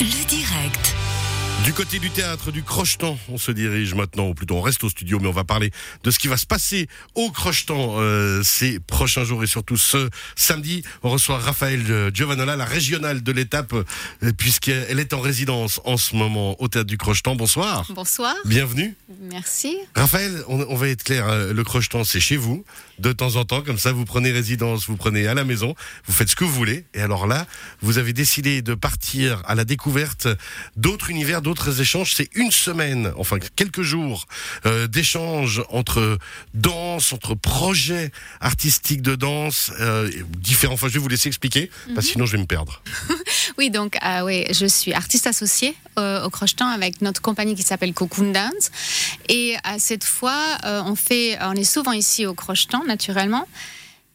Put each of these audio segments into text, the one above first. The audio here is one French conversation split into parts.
Le direct. Du côté du théâtre du Crochetan, on se dirige maintenant, ou plutôt on reste au studio, mais on va parler de ce qui va se passer au Crochetan euh, ces prochains jours et surtout ce samedi. On reçoit Raphaël euh, Giovanola, la régionale de l'étape, euh, puisqu'elle est en résidence en ce moment au théâtre du Crochetan. Bonsoir. Bonsoir. Bienvenue. Merci. Raphaël, on, on va être clair, euh, le Crochetan c'est chez vous, de temps en temps, comme ça vous prenez résidence, vous prenez à la maison, vous faites ce que vous voulez, et alors là, vous avez décidé de partir à la découverte d'autres univers, d'autres échanges. C'est une semaine, enfin quelques jours euh, d'échanges entre danse, entre projets artistiques de danse, euh, différents. Enfin, je vais vous laisser expliquer, parce que sinon je vais me perdre. Oui, donc euh, oui, je suis artiste associée euh, au Crochetan avec notre compagnie qui s'appelle Cocoon Dance. Et euh, cette fois, on fait, on est souvent ici au Crochetan, naturellement.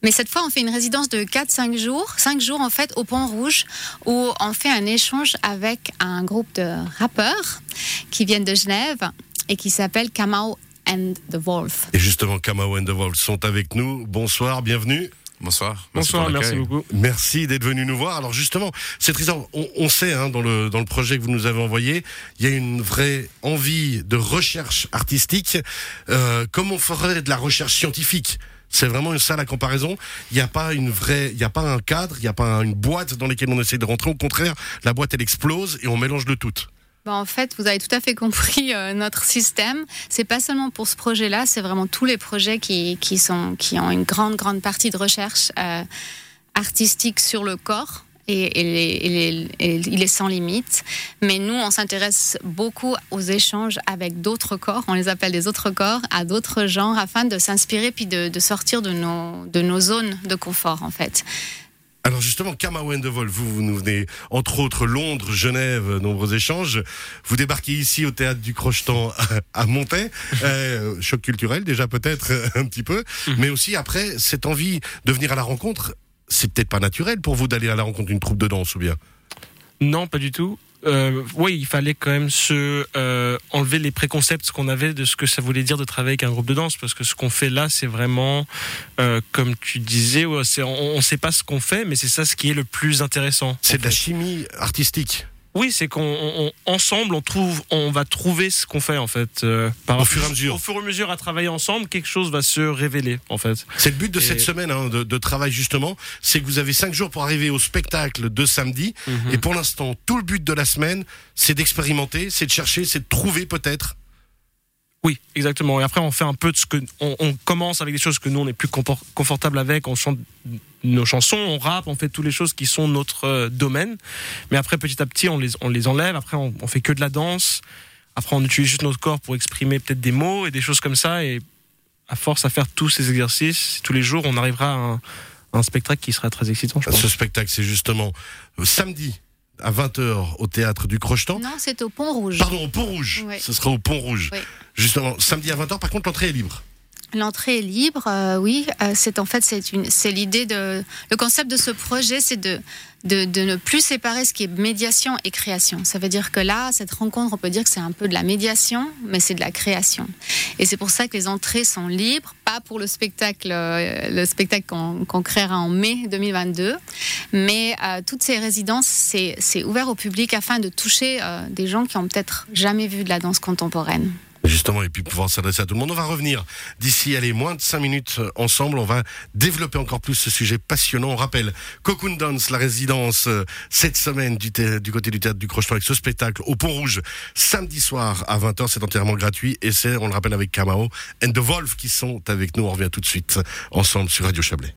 Mais cette fois, on fait une résidence de 4-5 jours, 5 jours en fait au Pont Rouge, où on fait un échange avec un groupe de rappeurs qui viennent de Genève et qui s'appelle Kamau and the Wolf. Et justement, Kamau and the Wolves sont avec nous. Bonsoir, bienvenue. Bonsoir. Bonsoir, merci beaucoup. Merci d'être venu nous voir. Alors justement, c'est Tristan, on, on sait hein, dans, le, dans le projet que vous nous avez envoyé, il y a une vraie envie de recherche artistique, euh, comme on ferait de la recherche scientifique? C'est vraiment ça la comparaison. Il n'y a pas une vraie, il n'y a pas un cadre, il n'y a pas une boîte dans laquelle on essaie de rentrer. Au contraire, la boîte elle explose et on mélange de tout. Bon, en fait, vous avez tout à fait compris euh, notre système. C'est pas seulement pour ce projet-là, c'est vraiment tous les projets qui, qui, sont, qui ont une grande, grande partie de recherche euh, artistique sur le corps. Et, et les- et les- et il est sans limite. Mais nous, on s'intéresse beaucoup aux échanges avec d'autres corps, on les appelle des autres corps, à d'autres genres, afin de s'inspirer puis de, de sortir de nos, de nos zones de confort, en fait. Alors justement, the Wolf, vous, vous nous venez entre autres Londres, Genève, nombreux échanges. Vous débarquez ici au théâtre du Crochetan à Montaix, euh, choc culturel déjà peut-être un petit peu, mais aussi après cette envie de venir à la rencontre. C'est peut-être pas naturel pour vous d'aller à la rencontre d'une troupe de danse ou bien Non, pas du tout. Euh, oui, il fallait quand même se euh, enlever les préconcepts qu'on avait de ce que ça voulait dire de travailler avec un groupe de danse, parce que ce qu'on fait là, c'est vraiment, euh, comme tu disais, ouais, on ne sait pas ce qu'on fait, mais c'est ça ce qui est le plus intéressant. C'est de la chimie artistique. Oui, c'est qu'on on- on- ensemble, on trouve, on va trouver ce qu'on fait en fait. euh, par Au fur et à mesure. Au fur et à mesure à travailler ensemble, quelque chose va se révéler en fait. C'est le but de Et- cette semaine hein, de, de travail justement, c'est que vous avez cinq jours pour arriver au spectacle de samedi. Mhm. Et pour l'instant, tout le but de la semaine, c'est d'expérimenter, c'est de chercher, c'est de trouver peut-être. Oui, exactement. Et après, on fait un peu de ce que. On, on commence avec des choses que nous, on est plus confortable avec. On chante nos chansons, on rappe, on fait toutes les choses qui sont notre euh, domaine. Mais après, petit à petit, on les, on les enlève. Après, on, on fait que de la danse. Après, on utilise juste notre corps pour exprimer peut-être des mots et des choses comme ça. Et à force à faire tous ces exercices, tous les jours, on arrivera à un, un spectacle qui sera très excitant, je pense. Ce spectacle, c'est justement euh, samedi à 20h au théâtre du Crochetan. Non, c'est au Pont Rouge. Pardon, au Pont Rouge. Oui. Ce sera au Pont Rouge. Oui. Justement, samedi à 20h, par contre, l'entrée est libre. L'entrée est libre, euh, oui. Euh, c'est en fait c'est une c'est l'idée de le concept de ce projet, c'est de, de ne plus séparer ce qui est médiation et création. Ça veut dire que là, cette rencontre, on peut dire que c'est un peu de la médiation, mais c'est de la création. Et c'est pour ça que les entrées sont libres, pas pour le spectacle euh, le spectacle qu'on créera en mai 2022, mais toutes ces résidences c'est ouvert au public afin de toucher des gens qui ont peut-être jamais vu de la danse contemporaine. Justement, et puis pouvoir s'adresser à tout le monde. On va revenir d'ici, allez, moins de 5 minutes euh, ensemble. On va développer encore plus ce sujet passionnant. On rappelle Cocoon Dance, la résidence euh, cette semaine du, côté du théâtre du Crocheton avec ce spectacle au Pont Rouge samedi soir à 20h. C'est entièrement gratuit et c'est, on le rappelle, avec Kamao and The Wolf qui sont avec nous. On revient tout de suite ensemble sur Radio Chablais.